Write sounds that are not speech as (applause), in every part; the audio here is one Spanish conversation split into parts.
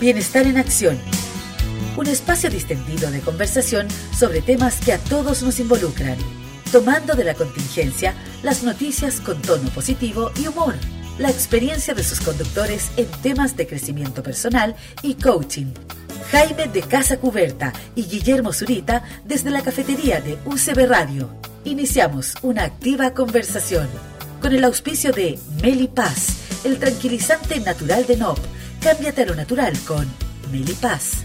Bienestar en Acción. Un espacio distendido de conversación sobre temas que a todos nos involucran, tomando de la contingencia las noticias con tono positivo y humor. La experiencia de sus conductores en temas de crecimiento personal y coaching. Jaime de Casa Cuberta y Guillermo Zurita desde la cafetería de UCB Radio. Iniciamos una activa conversación con el auspicio de Meli Paz, el tranquilizante natural de NOP Cámbiate a lo natural con Melipaz.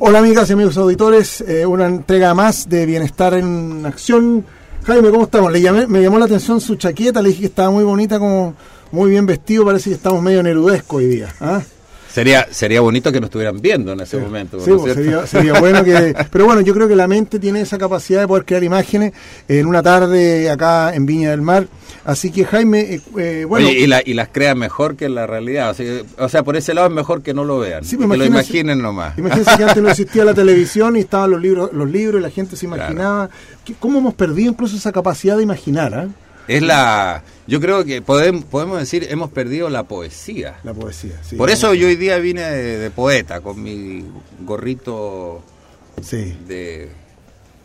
Hola amigas y amigos auditores, eh, una entrega más de Bienestar en Acción. Jaime, ¿cómo estamos? Me llamó la atención su chaqueta, le dije que estaba muy bonita, como muy bien vestido, parece que estamos medio nerudesco hoy día. ¿ah? Sería, sería bonito que nos estuvieran viendo en ese momento. Sí, pues, sería, bueno que... (laughs) Pero bueno, yo creo que la mente tiene esa capacidad de poder crear imágenes en una tarde acá en Viña del Mar. Así que Jaime, eh, eh, bueno... y, las crea mejor que la realidad. O sea, por ese lado es mejor que no lo vean. Sí, pues que lo imaginen nomás. Imagínense que antes no (laughs) existía la televisión y estaban los libros, los libros y la gente se imaginaba. ¿Cómo hemos perdido incluso esa capacidad de imaginar? ¿eh? Es la. Yo creo que podemos, podemos decir, hemos perdido la poesía. La poesía, sí. Por eso yo hoy día vine de, poeta, con mi gorrito sí. de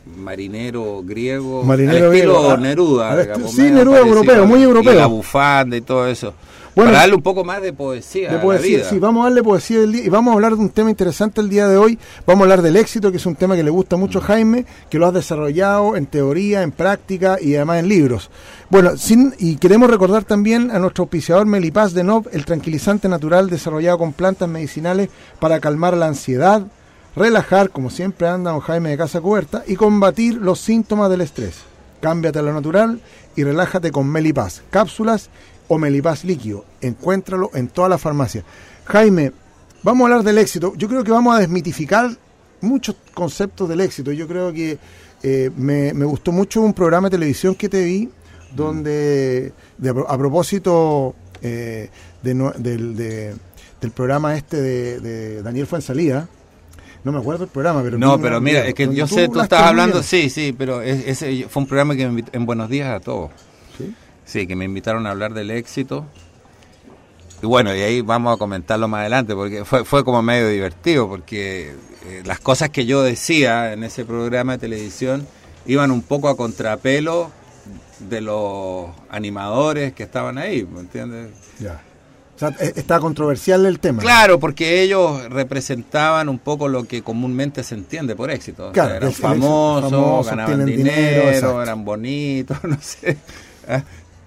marinero griego. Marinero al estilo ah, Neruda. sí, Neruda europeo, muy europeo. Y la bufanda y todo eso. Bueno, para darle un poco más de poesía. De poesía, sí, vamos a darle poesía del día. Y vamos a hablar de un tema interesante el día de hoy. Vamos a hablar del éxito, que es un tema que le gusta mucho a Jaime, que lo has desarrollado en teoría, en práctica y además en libros. Bueno, sin, y queremos recordar también a nuestro auspiciador Melipaz de Nov, el tranquilizante natural desarrollado con plantas medicinales para calmar la ansiedad, relajar, como siempre anda don Jaime de Casa Cubierta, y combatir los síntomas del estrés. Cámbiate a lo natural y relájate con Melipaz. Cápsulas o Melipaz líquido. Encuéntralo en toda la farmacia. Jaime, vamos a hablar del éxito. Yo creo que vamos a desmitificar muchos conceptos del éxito. Yo creo que eh, me, gustó mucho un programa de televisión que te vi, donde a propósito eh, del, programa este de, Daniel Fuensalía, no me acuerdo el programa, pero... No, pero mira, es que yo sé, tú estás hablando, sí, sí, pero ese fue un programa que me en Buenos Días a todos. ¿Sí? Sí, que me invitaron a hablar del éxito. Y bueno, y ahí vamos a comentarlo más adelante, porque fue, fue como medio divertido, porque eh, las cosas que yo decía en ese programa de televisión iban un poco a contrapelo de los animadores que estaban ahí, ¿me entiendes? Ya. O sea, e, está controversial el tema. Claro, porque ellos representaban un poco lo que comúnmente se entiende por éxito. Claro, eran famosos, ganaban dinero, eran bonitos, (laughs) no sé.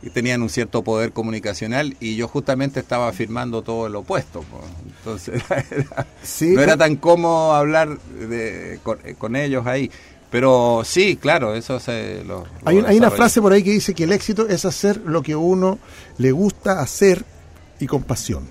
Y tenían un cierto poder comunicacional y yo justamente estaba afirmando todo lo opuesto. Entonces (laughs) no era tan cómodo hablar de, con, ellos ahí. Pero sí, claro, eso se lo... hay, hay una frase por ahí que dice que el éxito es hacer lo que uno le gusta hacer y con pasión.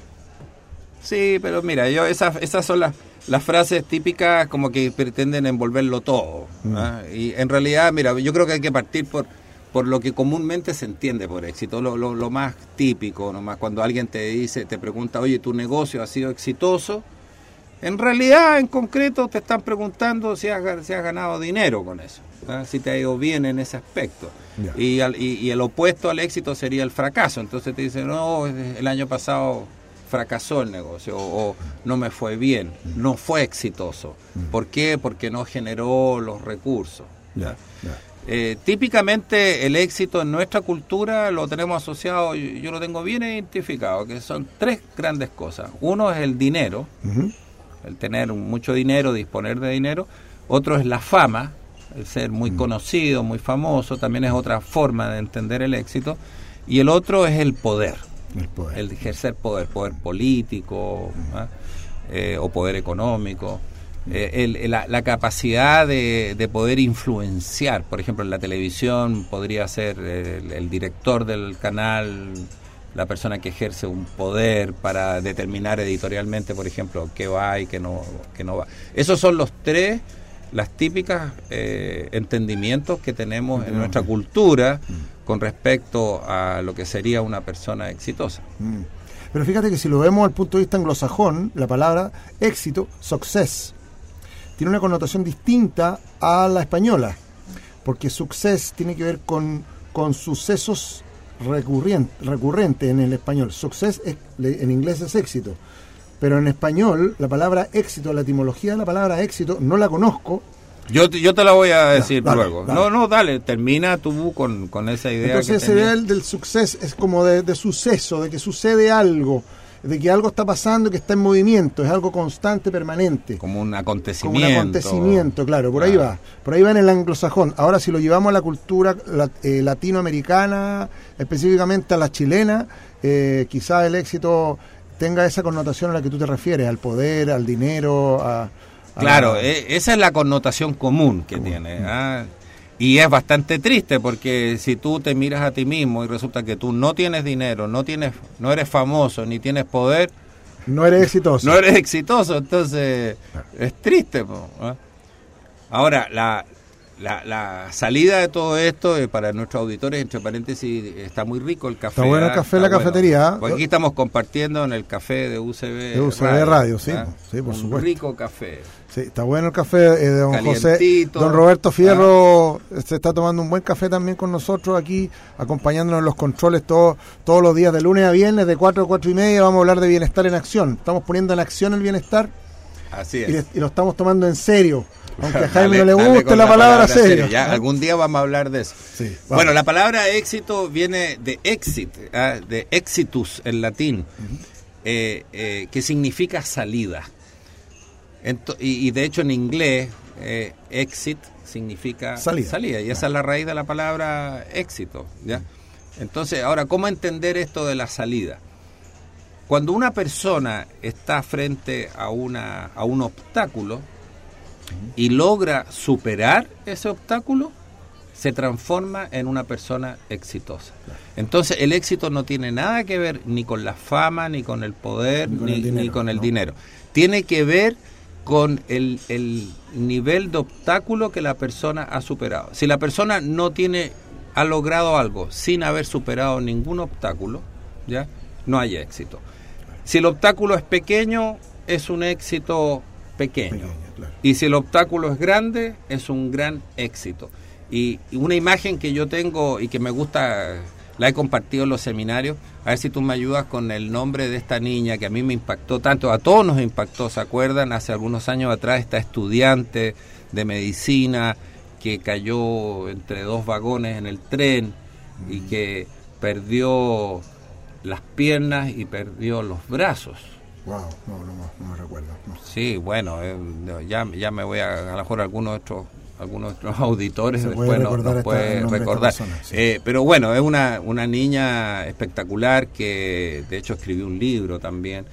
Sí, pero mira, yo esas, esas son las, las frases típicas como que pretenden envolverlo todo. Mm. ¿ah? Y en realidad, mira, yo creo que hay que partir por por lo que comúnmente se entiende por éxito, lo, lo, más típico, nomás cuando alguien te dice, te pregunta, oye, tu negocio ha sido exitoso, en realidad, en concreto, te están preguntando si has, si has ganado dinero con eso, ¿ah? si te ha ido bien en ese aspecto. Y, y, el opuesto al éxito sería el fracaso. Entonces te dicen, no, el año pasado fracasó el negocio o, no me fue bien, no fue exitoso. Mm. ¿Por qué? Porque no generó los recursos. Eh, típicamente el éxito en nuestra cultura lo tenemos asociado, yo, lo tengo bien identificado, que son tres grandes cosas. Uno es el dinero, el tener mucho dinero, disponer de dinero. Otro es la fama, el ser muy conocido, muy famoso, también es otra forma de entender el éxito. Y el otro es el poder, el, ejercer poder, poder político ¿ah? eh, o poder económico. Eh, la, capacidad de, poder influenciar, por ejemplo, en la televisión podría ser el, director del canal, la persona que ejerce un poder para determinar editorialmente, por ejemplo, qué va y qué no, qué no va. Esos son los tres, las típicas eh, entendimientos que tenemos en nuestra cultura mm. con respecto a lo que sería una persona exitosa. Mm. Pero fíjate que si lo vemos al punto de vista anglosajón, la palabra éxito, success, tiene una connotación distinta a la española, porque success tiene que ver con, con sucesos recurrente, recurrente en el español. Success en inglés es éxito. Pero en español, la palabra éxito, la etimología de la palabra éxito, no la conozco. Yo, yo te la voy a decir luego. No, no, dale, termina tú con, con esa idea. Entonces, esa idea del, suceso es como de, de, suceso, de que sucede algo, de que algo está pasando, que está en movimiento, es algo constante, permanente. Como un acontecimiento. Como un acontecimiento, claro, por ahí va. Por ahí va en el anglosajón. Ahora, si lo llevamos a la cultura eh, latinoamericana, específicamente a la chilena, eh, quizás el éxito tenga esa connotación a la que tú te refieres, al poder, al dinero, a... claro, e, esa es la connotación común que tiene. ¿ah? Y es bastante triste porque si tú te miras a ti mismo y resulta que tú no tienes dinero, no tienes, no eres famoso, ni tienes poder, no eres exitoso. (laughs) No eres exitoso, entonces es triste. ¿ah? Ahora, la, la, la, salida de todo esto eh, para nuestros auditores, entre paréntesis, está muy rico el café. Está bueno el ¿ah? café en la cafetería. aquí estamos compartiendo en el café de UCB. De UCB Radio, sí, ¿ah? sí, por Un rico café. Sí, está bueno el café eh, de don José. Don Roberto Fierro ¿ah? se está tomando un buen café también con nosotros aquí, acompañándonos en los controles todos todos los días, de lunes a viernes, de 4 a 4 y media. Vamos a hablar de bienestar en acción. Estamos poniendo en acción el bienestar. Así es. y lo estamos tomando en serio. Aunque a Jaime no le guste la, palabra, serio. Ya, algún día vamos a hablar de eso. bueno, la palabra éxito viene de exit, ah, de exitus en latín, eh, eh, que significa salida. y, de hecho en inglés, eh, exit significa salida. y esa es la raíz de la palabra éxito. ¿ya? Entonces, ahora, ¿cómo entender esto de la salida? Cuando una persona está frente a, una, a un obstáculo, y logra superar ese obstáculo, se transforma en una persona exitosa. Entonces el éxito no tiene nada que ver ni con la fama, ni con el poder, ni con el, dinero, Tiene que ver con el, el, nivel de obstáculo que la persona ha superado. Si la persona no tiene, ha logrado algo sin haber superado ningún obstáculo, ya no hay éxito. Si el obstáculo es pequeño, es un éxito pequeño. Y si el obstáculo es grande, es un gran éxito. Y, una imagen que yo tengo y que me gusta, la he compartido en los seminarios, a ver si tú me ayudas con el nombre de esta niña que a mí me impactó tanto, a todos nos impactó, ¿se acuerdan? Hace algunos años atrás esta estudiante de medicina que cayó entre dos vagones en el tren y que perdió las piernas y perdió los brazos. Wow, no, no, no me recuerdo. Sí, bueno, eh, ya, ya me voy a, a lo mejor algunos otros algunos otros (laughs) auditores después nos, puede recordar. Eh, pero bueno, es una, una niña espectacular que de hecho escribió un libro también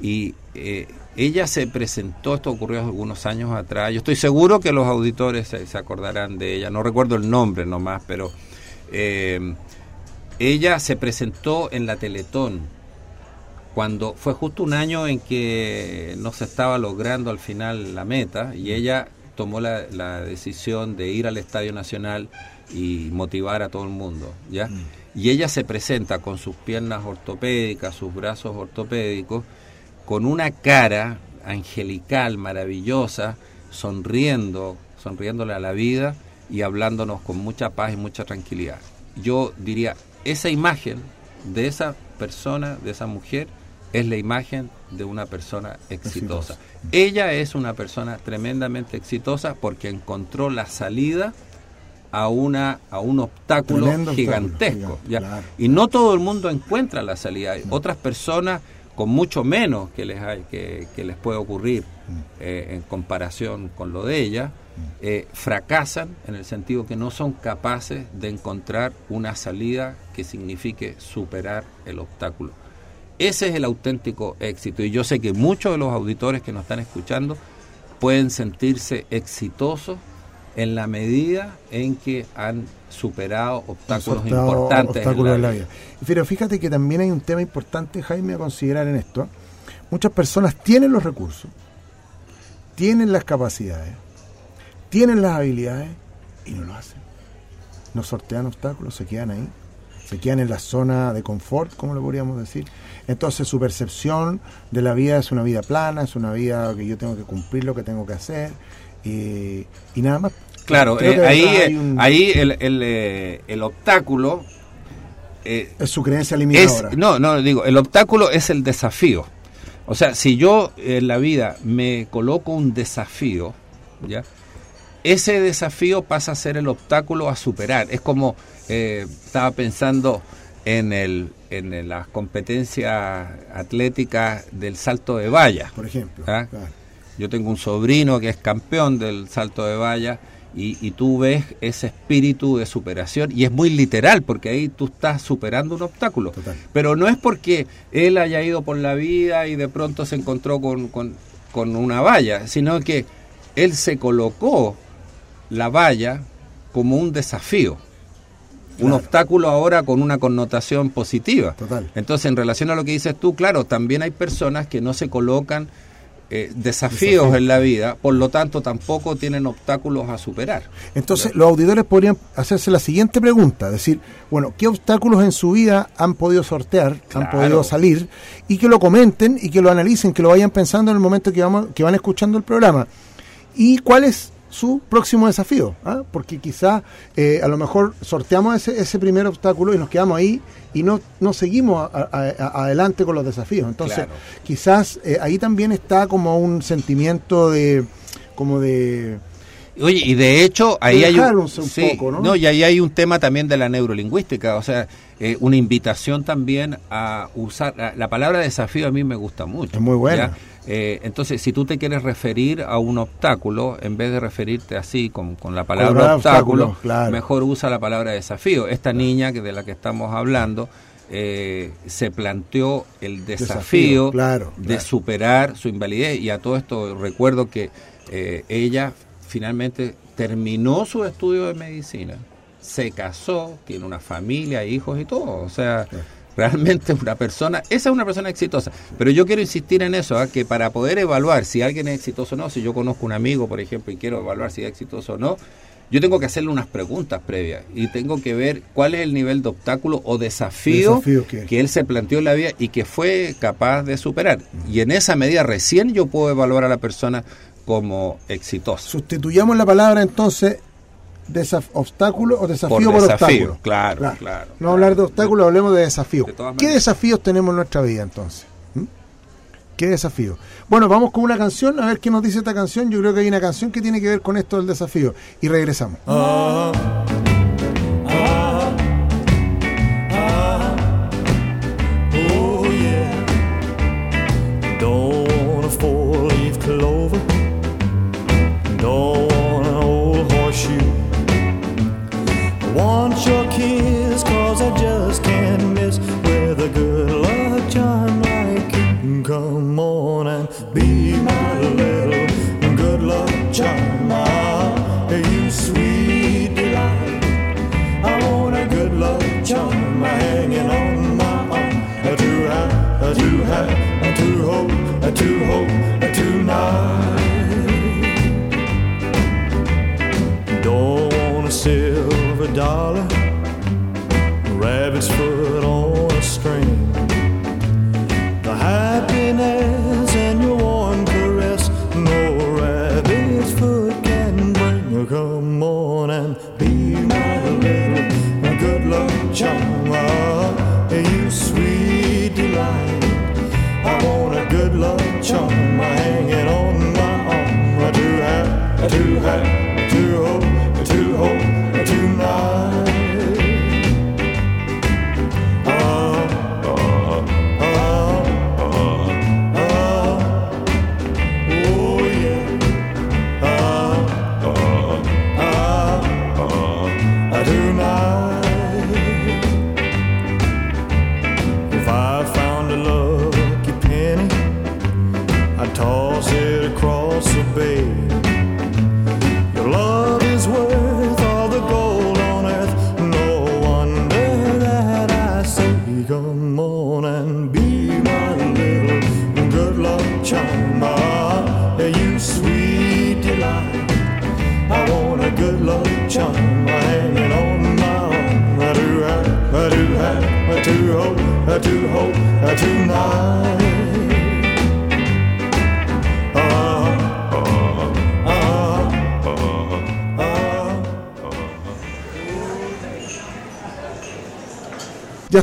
y eh, ella se presentó, esto ocurrió algunos años atrás, yo estoy seguro que los auditores se, se acordarán de ella, no recuerdo el nombre nomás, pero ella se presentó en la Teletón cuando fue justo un año en que no se estaba logrando al final la meta y ella tomó la, decisión de ir al Estadio Nacional y motivar a todo el mundo, ¿ya? Mm. Y ella se presenta con sus piernas ortopédicas, sus brazos ortopédicos, con una cara angelical, maravillosa, sonriendo, sonriéndole a la vida y hablándonos con mucha paz y mucha tranquilidad. Yo diría, esa imagen de esa persona, de esa mujer, es la imagen de una persona exitosa. Ella es una persona tremendamente exitosa porque encontró la salida a una a un obstáculo gigantesco. Y no todo el mundo encuentra la salida. Hay otras personas con mucho menos que les, hay, que, les puede ocurrir mm. eh, en comparación con lo de ella. Eh, fracasan en el sentido que no son capaces de encontrar una salida que signifique superar el obstáculo. Ese es el auténtico éxito. Y yo sé que muchos de los auditores que nos están escuchando pueden sentirse exitosos en la medida en que han superado obstáculos importantes en la, vida. Pero fíjate que también hay un tema importante, Jaime, a considerar en esto. Muchas personas tienen los recursos, tienen las capacidades, tienen las habilidades y no lo hacen. No sortean obstáculos, se quedan ahí, se quedan en la zona de confort, como lo podríamos decir, entonces su percepción de la vida es una vida plana, es una vida que yo tengo que cumplir lo que tengo que hacer y, nada más. Claro, eh, ahí, ahí el, el, eh, el, obstáculo Eh, es su creencia es, limitadora. no, no, digo, el obstáculo es el desafío. O sea, si yo en la vida me coloco un desafío, ¿ya? Ese desafío pasa a ser el obstáculo a superar. Es como, eh, estaba pensando en, el, en las competencias atléticas del salto de valla. por ejemplo. ¿Ah? Claro. Yo tengo un sobrino que es campeón del salto de valla y, y tú ves ese espíritu de superación y es muy literal porque ahí tú estás superando un obstáculo. Total. Pero no es porque él haya ido por la vida y de pronto se encontró con, con- con una valla, sino que él se colocó la valla como un desafío. Un obstáculo ahora con una connotación positiva. Total. Entonces, en relación a lo que dices tú, claro, también hay personas que no se colocan eh, desafíos Desafío. en la vida, por lo tanto tampoco tienen obstáculos a superar. Entonces, los auditores podrían hacerse la siguiente pregunta, decir, bueno, ¿qué obstáculos en su vida han podido sortear, han podido salir? Y que lo comenten y que lo analicen, que lo vayan pensando en el momento que, vamos, que van escuchando el programa. ¿Y cuál es su próximo desafío? ¿Ah? Porque quizá eh, a lo mejor sorteamos ese, ese primer obstáculo y nos quedamos ahí y no, no seguimos a- a- a- adelante con los desafíos. Entonces, Claro. quizás eh, ahí también está como un sentimiento de como de Oye, y de hecho, ahí hay un, poco, ¿no? y ahí hay un tema también de la neurolingüística, o sea, eh, una invitación también a usar, la, la palabra desafío a mí me gusta mucho. Es muy buena. Eh, entonces, si tú te quieres referir a un obstáculo, en vez de referirte así con, con la palabra obstáculo, obstáculo, claro. mejor usa la palabra desafío. Esta niña que de la que estamos hablando eh, se planteó el Desafío, desafío, claro, de claro. superar su invalidez y a todo esto recuerdo que eh, ella finalmente terminó su estudio de medicina, se casó, tiene una familia, hijos y todo, o sea, realmente una persona, esa es una persona exitosa, pero yo quiero insistir en eso, ¿ah? que para poder evaluar si alguien es exitoso o no, si yo conozco un amigo, por ejemplo, y quiero evaluar si es exitoso o no, yo tengo que hacerle unas preguntas previas y tengo que ver cuál es el nivel de obstáculo o desafío, Desafío que- que él se planteó en la vida y que fue capaz de superar. Y en esa medida recién yo puedo evaluar a la persona como exitosa. Sustituyamos la palabra entonces desaf- obstáculo o desafío Por por, desafío, obstáculo. claro, claro. No hablar de obstáculos, hablemos de desafíos. De todas ¿Qué desafíos tenemos en nuestra vida entonces? ¿Mm? ¿Qué desafío? Bueno, vamos con una canción, a ver qué nos dice esta canción. Yo creo que hay una canción que tiene que ver con esto del desafío. Y regresamos. Oh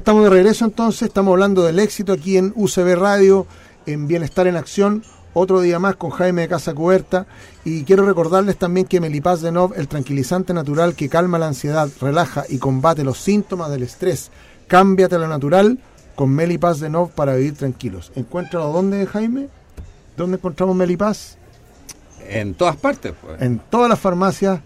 estamos de regreso entonces, estamos hablando del éxito aquí en UCB Radio, en Bienestar en Acción, otro día más con Jaime de Casa Cuberta y quiero recordarles también que Melipaz de Nov, el tranquilizante natural que calma la ansiedad, relaja y combate los síntomas del estrés, cámbiate a lo natural con Melipaz de Nov para vivir tranquilos. Encuéntralo dónde, Jaime? ¿Dónde encontramos Melipaz? En todas partes, pues. En todas las farmacias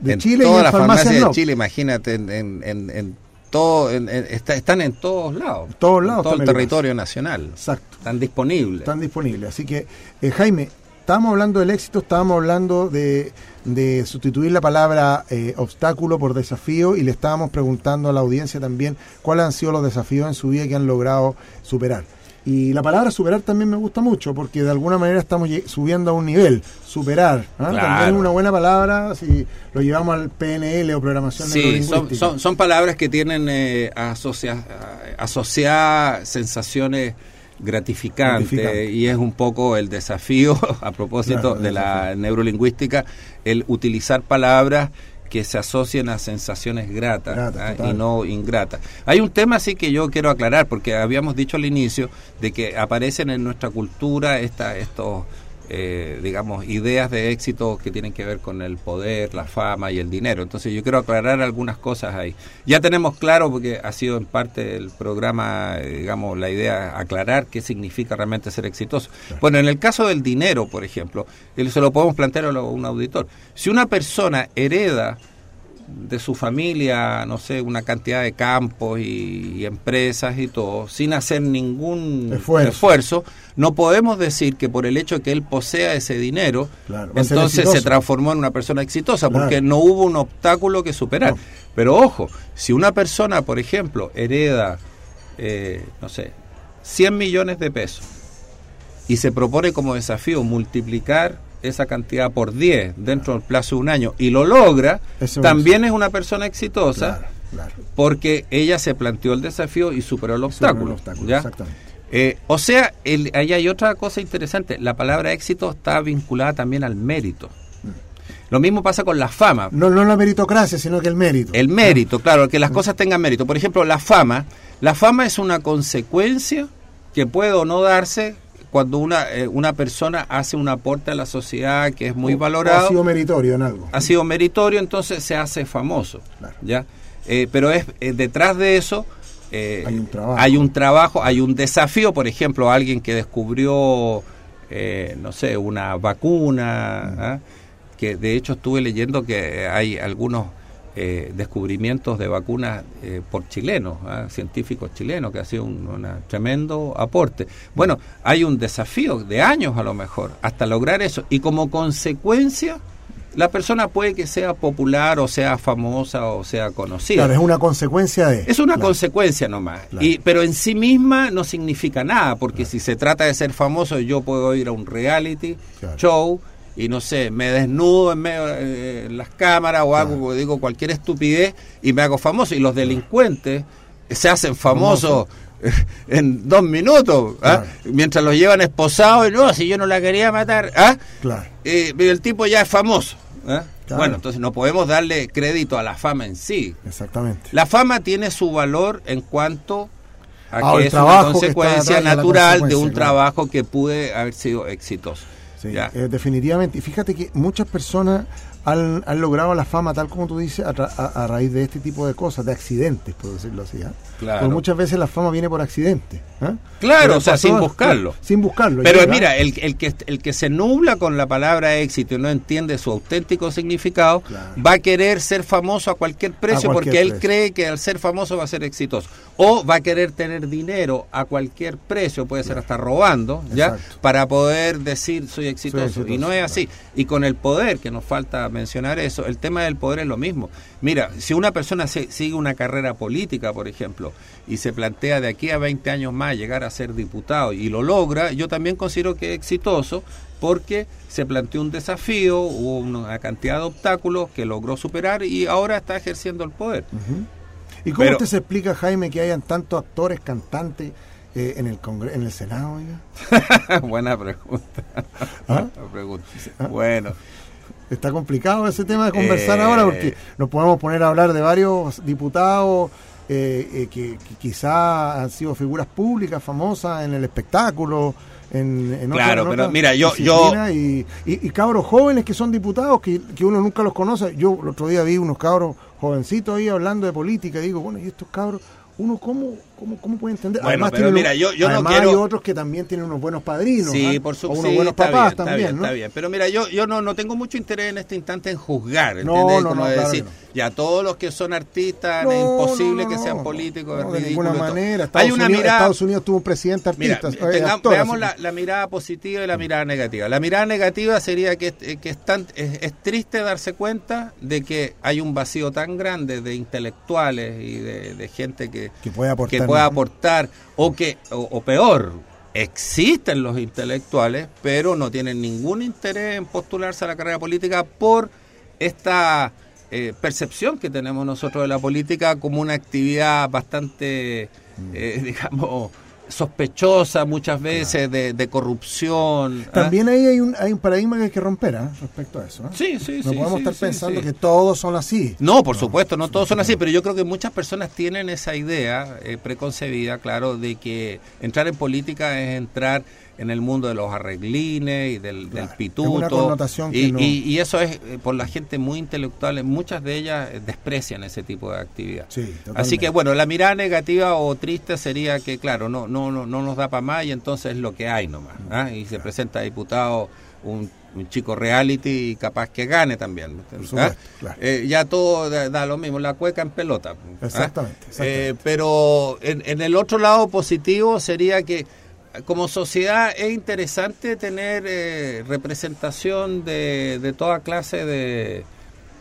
de en Chile y todas en las farmacias, de Chile, imagínate, en, en, en- en todo, en- en- está- están en todos lados. Todos lados En todo el territorio nacional. Exacto. Están disponibles. Están disponibles. Así que, eh, Jaime, estábamos hablando del éxito, estábamos hablando de, de sustituir la palabra eh, obstáculo por desafío y le estábamos preguntando a la audiencia también cuáles han sido los desafíos en su vida que han logrado superar. Y la palabra superar también me gusta mucho porque de alguna manera estamos subiendo a un nivel, superar. ¿ah? Claro. También es una buena palabra si lo llevamos al PNL o programación Sí, son, neurolingüística. son, son palabras que tienen eh, asocia- asociadas sensaciones gratificantes Gratificante. y es un poco el desafío (laughs) a propósito Claro, de la neurolingüística el utilizar palabras que se asocien a sensaciones gratas Gratas, ¿ah? y no ingratas. Hay un tema sí que yo quiero aclarar porque habíamos dicho al inicio de que aparecen en nuestra cultura esta, estos eh, digamos, ideas de éxito que tienen que ver con el poder, la fama y el dinero. Entonces yo quiero aclarar algunas cosas ahí. Ya tenemos claro, porque ha sido en parte del programa, eh, digamos, la idea aclarar qué significa realmente ser exitoso. Bueno, en el caso del dinero, por ejemplo, él se lo podemos plantear a un auditor. Si una persona hereda de su familia, no sé, una cantidad de campos y, y empresas y todo, sin hacer ningún Esfuerzo. esfuerzo. no podemos decir que por el hecho de que él posea ese dinero, Claro, entonces se transformó en una persona exitosa, Claro. porque no hubo un obstáculo que superar. No. Pero ojo, si una persona, por ejemplo, hereda, eh, no sé, 100 millones de pesos y se propone como desafío multiplicar esa cantidad por 10 dentro del plazo de un año y lo logra, Eso también es una persona exitosa Claro, claro. porque ella se planteó el desafío y superó el Superó obstáculo. el obstáculo, ¿ya? Exactamente. Eh, o sea, el- ahí hay otra cosa interesante. La palabra éxito está vinculada también al mérito. Lo mismo pasa con la fama. No, no la meritocracia, sino que el mérito. El mérito, claro, que las cosas tengan mérito. Por ejemplo, la fama. La fama es una consecuencia que puede o no darse cuando una, eh, una persona hace un aporte a la sociedad que es muy O- o valorado Ha sido meritorio en algo. ha sido meritorio, entonces se hace famoso. Claro. ¿ya? Eh, pero es eh, detrás de eso Hay un trabajo. hay un trabajo, hay un desafío, por ejemplo, alguien que descubrió, no sé, una vacuna. ¿ah? que de hecho estuve leyendo que hay algunos eh, descubrimientos de vacunas eh, por chilenos, ¿ah? científicos chilenos, que ha sido un una tremendo aporte. Bueno, hay un desafío de años a lo mejor hasta lograr eso y como consecuencia la persona puede que sea popular o sea famosa o sea conocida. Claro, es una consecuencia de. Es una Claro. consecuencia nomás. Claro. Y, pero en sí misma no significa nada, porque si se trata de ser famoso, yo puedo ir a un reality show y no sé, me desnudo en medio de las cámaras o hago, digo cualquier estupidez y me hago famoso. Y los delincuentes se hacen famosos (laughs) en dos minutos, ¿ah? Claro. mientras los llevan esposados y no, si yo no la quería matar, ¿ah? Claro. Eh, el tipo ya es famoso. ¿ah? Claro. Bueno, entonces no podemos darle crédito a la fama en sí. Exactamente. La fama tiene su valor en cuanto a Ah, que es una consecuencia de natural de un claro. trabajo que pude haber sido exitoso. Sí, eh, definitivamente. Y fíjate que muchas personas han, han logrado la fama, tal como tú dices, a, tra- a- a raíz de este tipo de cosas, de accidentes, por decirlo así. ¿ah? Claro. Porque muchas veces la fama viene por accidente. ¿ah? Claro, Pero o sea, sin buscarlo. Sin buscarlo. Pero llega. mira, el, el que, el que se nubla con la palabra éxito y no entiende su auténtico significado, Claro. va a querer ser famoso a cualquier precio A cualquier porque él cree que al ser famoso va a ser exitoso. O va a querer tener dinero a cualquier precio, puede ser hasta robando, ¿ya? Exacto. Para poder decir soy exitoso. exitoso, Y no es así. Y con el poder, que nos falta mencionar eso, el tema del poder es lo mismo. Mira, si una persona se- sigue una carrera política, por ejemplo, y se plantea de aquí a 20 años más llegar a ser diputado y lo logra, yo también considero que es exitoso porque se planteó un desafío, hubo una cantidad de obstáculos que logró superar y ahora está ejerciendo el poder. ¿Y cómo Pero- usted se explica, Jaime, que hayan tantos actores, cantantes eh, en el Congre- en el Senado? (laughs) Buena pregunta. ¿Ah? Buena pregunta. Bueno, Está complicado ese tema de conversar Eh, ahora porque nos podemos poner a hablar de varios diputados eh, eh, que, que quizá han sido figuras públicas famosas en el espectáculo, en, en otra- Claro, en pero mira, yo- disciplina, Y, y- y cabros jóvenes que son diputados que, que uno nunca los conoce. Yo el otro día vi unos cabros jovencitos ahí hablando de política y digo, bueno, ¿y estos cabros? Uno, ¿cómo, cómo, cómo puede entender? Bueno, pero tienen un- mira, yo- yo no además quiero- hay otros que también tienen unos buenos padrinos. Sí, ¿ah? por su O unos sí, buenos papás bien, también, bien, ¿no? está bien. Pero mira, yo, yo no, no tengo mucho interés en este instante en juzgar, No, ¿entiendes? no, Como no, claro decir, no. ya todos los que son artistas, No, es imposible no, que no, sean no, políticos, no, es de ninguna manera. Estados, Hay una Unidos, mirada, Estados Unidos tuvo un presidente Mira, artista. eh, tenga- actor, veamos la, mirada positiva y la mirada negativa. La mirada negativa sería que, eh, que es, tan- es, es triste darse cuenta de que hay un vacío tan grande de intelectuales y de, de gente que, Que puede aportar, que pueda aportar o que o, o peor existen los intelectuales pero no tienen ningún interés en postularse a la carrera política por esta eh, percepción que tenemos nosotros de la política como una actividad bastante eh, (laughs) digamos sospechosa muchas veces de, de corrupción ¿ah? También ahí hay un, hay un paradigma que hay que romper ¿ah? respecto a eso. ¿ah? Sí, sí, No sí, podemos sí, estar sí, pensando que todos son así. No, por supuesto, no todos son así, pero yo creo que muchas personas tienen esa idea eh, preconcebida, claro, de que entrar en política es entrar en el mundo de los arreglines y del, Claro, del es pituto. una y, no- y- y eso es eh, por la gente muy intelectual, muchas de ellas eh, desprecian ese tipo de actividad. Sí, Así que bueno, la mirada negativa o triste sería que, claro, no, no, no, no nos da para más y entonces es lo que hay nomás. ¿ah? Y se presenta diputado un, un chico reality y capaz que gane también. ¿ah? supuesto, claro. Eh, ya todo da, da lo mismo, la cueca en pelota. ¿ah? Exactamente, exactamente. Eh, pero en, en el otro lado positivo sería que como sociedad es interesante tener eh, representación de, de toda clase de,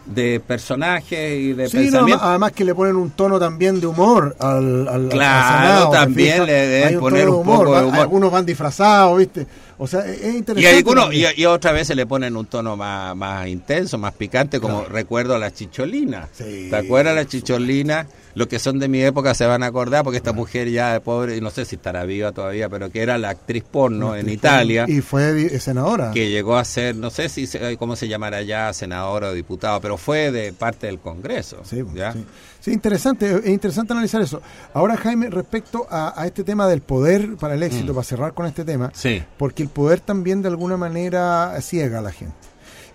de personajes y de Sí, no, pensamientos. además que le ponen un tono también de humor al, al- Claro, Senado, ¿te también le deben poner poco de humor. Algunos van disfrazados, ¿viste? O sea, es es Y, interesante. algunos, y, y otras veces le ponen un tono más, más intenso, más picante, como recuerdo a la chicholina. Sí, ¿Te acuerdas la chicholina? Los que son de mi época se van a acordar, porque esta mujer ya de pobre, y no sé si estará viva todavía, pero que era la actriz porno en Italia, Y fue di- senadora. que llegó a ser, no sé si se- cómo se llamará ya, senadora o diputado, pero fue de parte del Congreso. Sí, ¿ya? sí. Sí, interesante, es interesante analizar eso. Ahora, Jaime, respecto a, a este tema del poder para el éxito, Mm. para cerrar con este tema, Sí. porque el poder también de alguna manera ciega a la gente.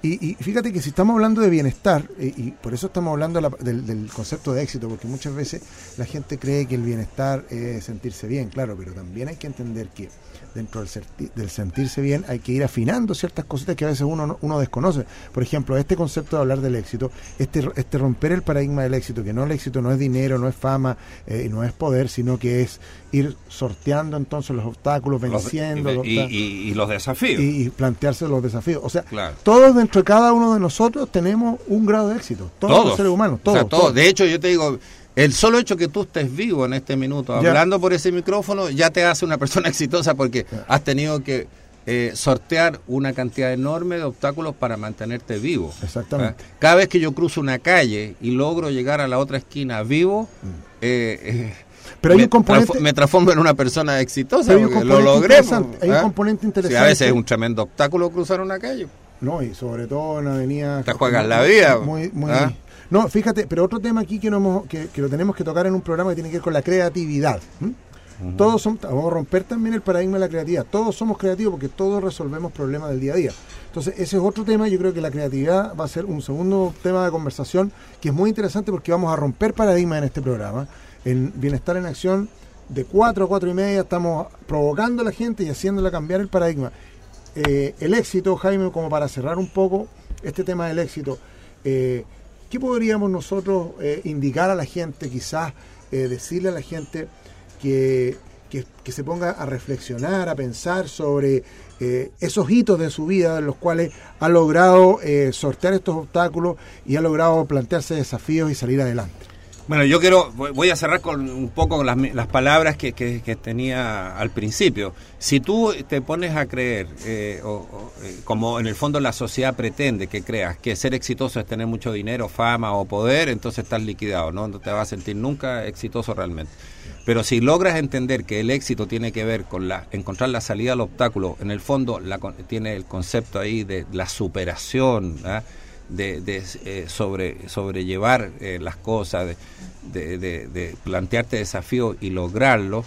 Y, y fíjate que si estamos hablando de bienestar, eh, y por eso estamos hablando la- del, del concepto de éxito, porque muchas veces la gente cree que el bienestar es sentirse bien, claro, pero también hay que entender que dentro del, del sentirse bien hay que ir afinando ciertas cositas que a veces uno, no- uno desconoce. Por ejemplo, este concepto de hablar del éxito, este, este romper el paradigma del éxito, que no el éxito no es dinero, no es fama, eh, no es poder, sino que es ir sorteando entonces los obstáculos, Los- venciendo los y, obstáculos y- y los desafíos. y, y plantearse los desafíos. O sea, Claro. todos dentro de cada uno de nosotros tenemos un grado de éxito. Todos, los seres humanos, O todos. sea, todos. todos. De hecho, yo te digo, el solo hecho que tú estés vivo en este minuto, Ya. hablando por ese micrófono, ya te hace una persona (laughs) exitosa porque has tenido que eh, sortear una cantidad enorme de obstáculos para mantenerte vivo. Exactamente. ¿Ah? Cada vez que yo cruzo una calle y logro llegar a la otra esquina vivo, eh, eh, Mm. Pero hay me, un componente- me transformo en una persona exitosa hay un lo logré. hay un ¿ah? componente Sí, interesante. a veces es un tremendo obstáculo cruzar una calle. No, y sobre todo en avenida... Te juegas la vida, Muy, muy, ¿ah? No, fíjate, pero otro tema aquí que, no hemos, que, que lo tenemos que tocar en un programa que tiene que ver con la creatividad. Todos somos, vamos a romper también el paradigma de la creatividad. Todos somos creativos porque todos resolvemos problemas del día a día. Entonces, ese es otro tema. Yo creo que la creatividad va a ser un segundo tema de conversación que es muy interesante porque vamos a romper paradigmas en este programa. En Bienestar en Acción, de 4 a 4 y media, estamos provocando a la gente y haciéndola cambiar el paradigma. Eh, el éxito, Jaime, como para cerrar un poco este tema del éxito, eh, ¿qué podríamos nosotros eh, indicar a la gente, quizás decirle a la gente que, que- que se ponga a reflexionar, a pensar sobre esos hitos de su vida en los cuales ha logrado sortear estos obstáculos y ha logrado plantearse desafíos y salir adelante? Bueno, yo quiero, voy a cerrar con un poco las, las palabras que, que- tenía al principio. Si tú te pones a creer, eh, eh, como en el fondo la sociedad pretende que creas, que ser exitoso es tener mucho dinero, fama o poder, entonces estás liquidado, ¿no? No te vas a sentir nunca exitoso realmente. Pero si logras entender que el éxito tiene que ver con la encontrar la salida al obstáculo, en el fondo la tiene el concepto ahí de la superación, ¿ah? De, eh, sobre, sobrellevar eh, las cosas, de, de, de, plantearte desafíos y lograrlos,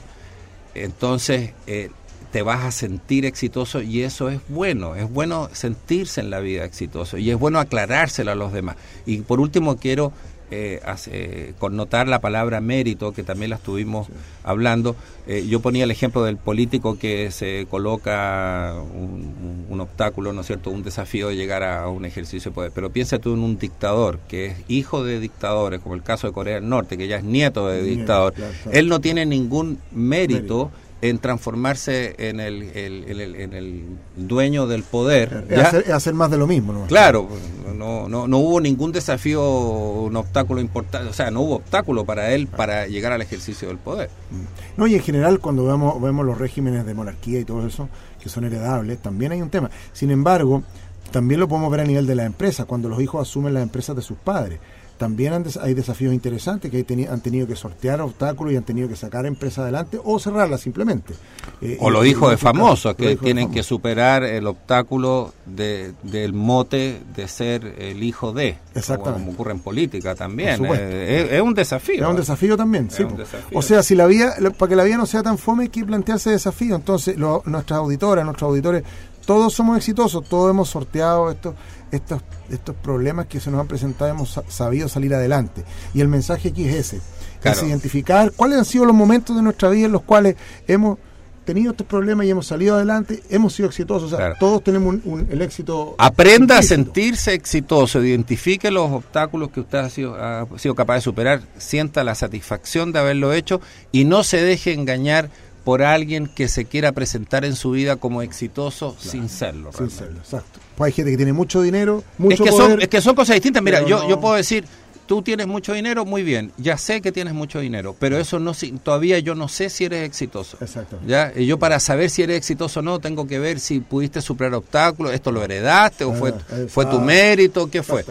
entonces eh, te vas a sentir exitoso y eso es bueno, es bueno sentirse en la vida exitoso y es bueno aclarárselo a los demás. Y por último quiero eh, hace, connotar la palabra mérito, que también la estuvimos sí. hablando. Eh, yo ponía el ejemplo del político que se coloca un, un, obstáculo, ¿no es cierto?, un desafío de llegar a, un ejercicio de poder. Pero piensa tú en un dictador, que es hijo de dictadores, como el caso de Corea del Norte, que ya es nieto de dictador. Claro, claro. Él no tiene ningún mérito. mérito en transformarse en el, el, en el, en el dueño del poder. Es hacer, hacer, más de lo mismo. ¿no? Claro, no, no, no hubo ningún desafío, un obstáculo importante, o sea, no hubo obstáculo para él para llegar al ejercicio del poder. No, y en general cuando vemos, vemos los regímenes de monarquía y todo eso, que son heredables, también hay un tema. Sin embargo, también lo podemos ver a nivel de la empresa, cuando los hijos asumen las empresas de sus padres también han des hay desafíos interesantes que hay teni han tenido que sortear obstáculos y han tenido que sacar empresas adelante o cerrarlas simplemente. Eh, o los hijos de famosos que tienen que superar el obstáculo de, del mote de ser el hijo de. Exactamente. Como ocurre en política también. Eh, es, es, un desafío. Es un desafío también, sí. Desafío. O sea, si la vía, para que la vida no sea tan fome hay que plantearse desafíos. Entonces, lo, nuestras auditoras, nuestros auditores, todos somos exitosos, todos hemos sorteado esto estos, estos problemas que se nos han presentado hemos sabido salir adelante. Y el mensaje aquí es ese, claro. es identificar cuáles han sido los momentos de nuestra vida en los cuales hemos tenido estos problemas y hemos salido adelante, hemos sido exitosos, o sea, claro. todos tenemos un, un, el éxito. Aprenda a sentirse exitoso, identifique los obstáculos que usted ha sido, ha sido capaz de superar, sienta la satisfacción de haberlo hecho y no se deje engañar por alguien que se quiera presentar en su vida como exitoso claro, sin serlo. Sin serlo, exacto. Pues hay gente que tiene mucho dinero, mucho es que poder, Son, es que son cosas distintas. Mira, yo, no... yo puedo decir, tú tienes mucho dinero, muy bien, ya sé que tienes mucho dinero, pero eso no todavía yo no sé si eres exitoso. Exacto. ¿ya? Y yo para saber si eres exitoso o no, tengo que ver si pudiste superar obstáculos, esto lo heredaste o fue, ah, fue tu mérito, ¿qué fue?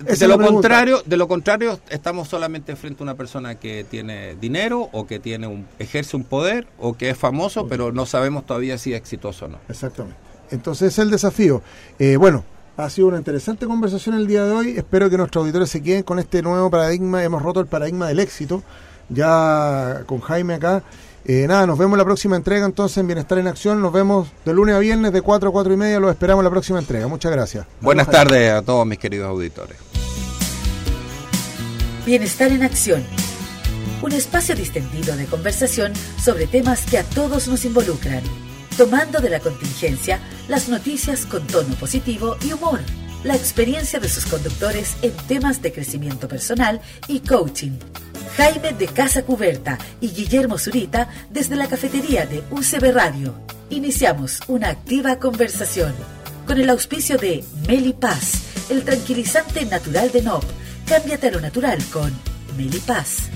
De lo contrario, de lo contrario, estamos solamente frente a una persona que tiene dinero o que tiene un ejerce un poder o que es famoso, pero no sabemos todavía si es exitoso o no. Exactamente. Entonces es el desafío. Eh, bueno, ha sido una interesante conversación el día de hoy. Espero que nuestros auditores se queden con este nuevo paradigma. Hemos roto el paradigma del éxito. Ya con Jaime acá. Eh, nada, nos vemos en la próxima entrega entonces en Bienestar en Acción. Nos vemos de lunes a viernes de 4 a 4 y media. Los esperamos en la próxima entrega. Muchas gracias. Buenas tardes a todos mis queridos auditores. Bienestar en Acción. Un espacio distendido de conversación sobre temas que a todos nos involucran, tomando de la contingencia las noticias con tono positivo y humor, la experiencia de sus conductores en temas de crecimiento personal y coaching. Jaime de Casa Cuberta y Guillermo Zurita desde la cafetería de UCB Radio. Iniciamos una activa conversación con el auspicio de Meli Paz, el tranquilizante natural de NOP Cámbiate a lo natural con Melipaz.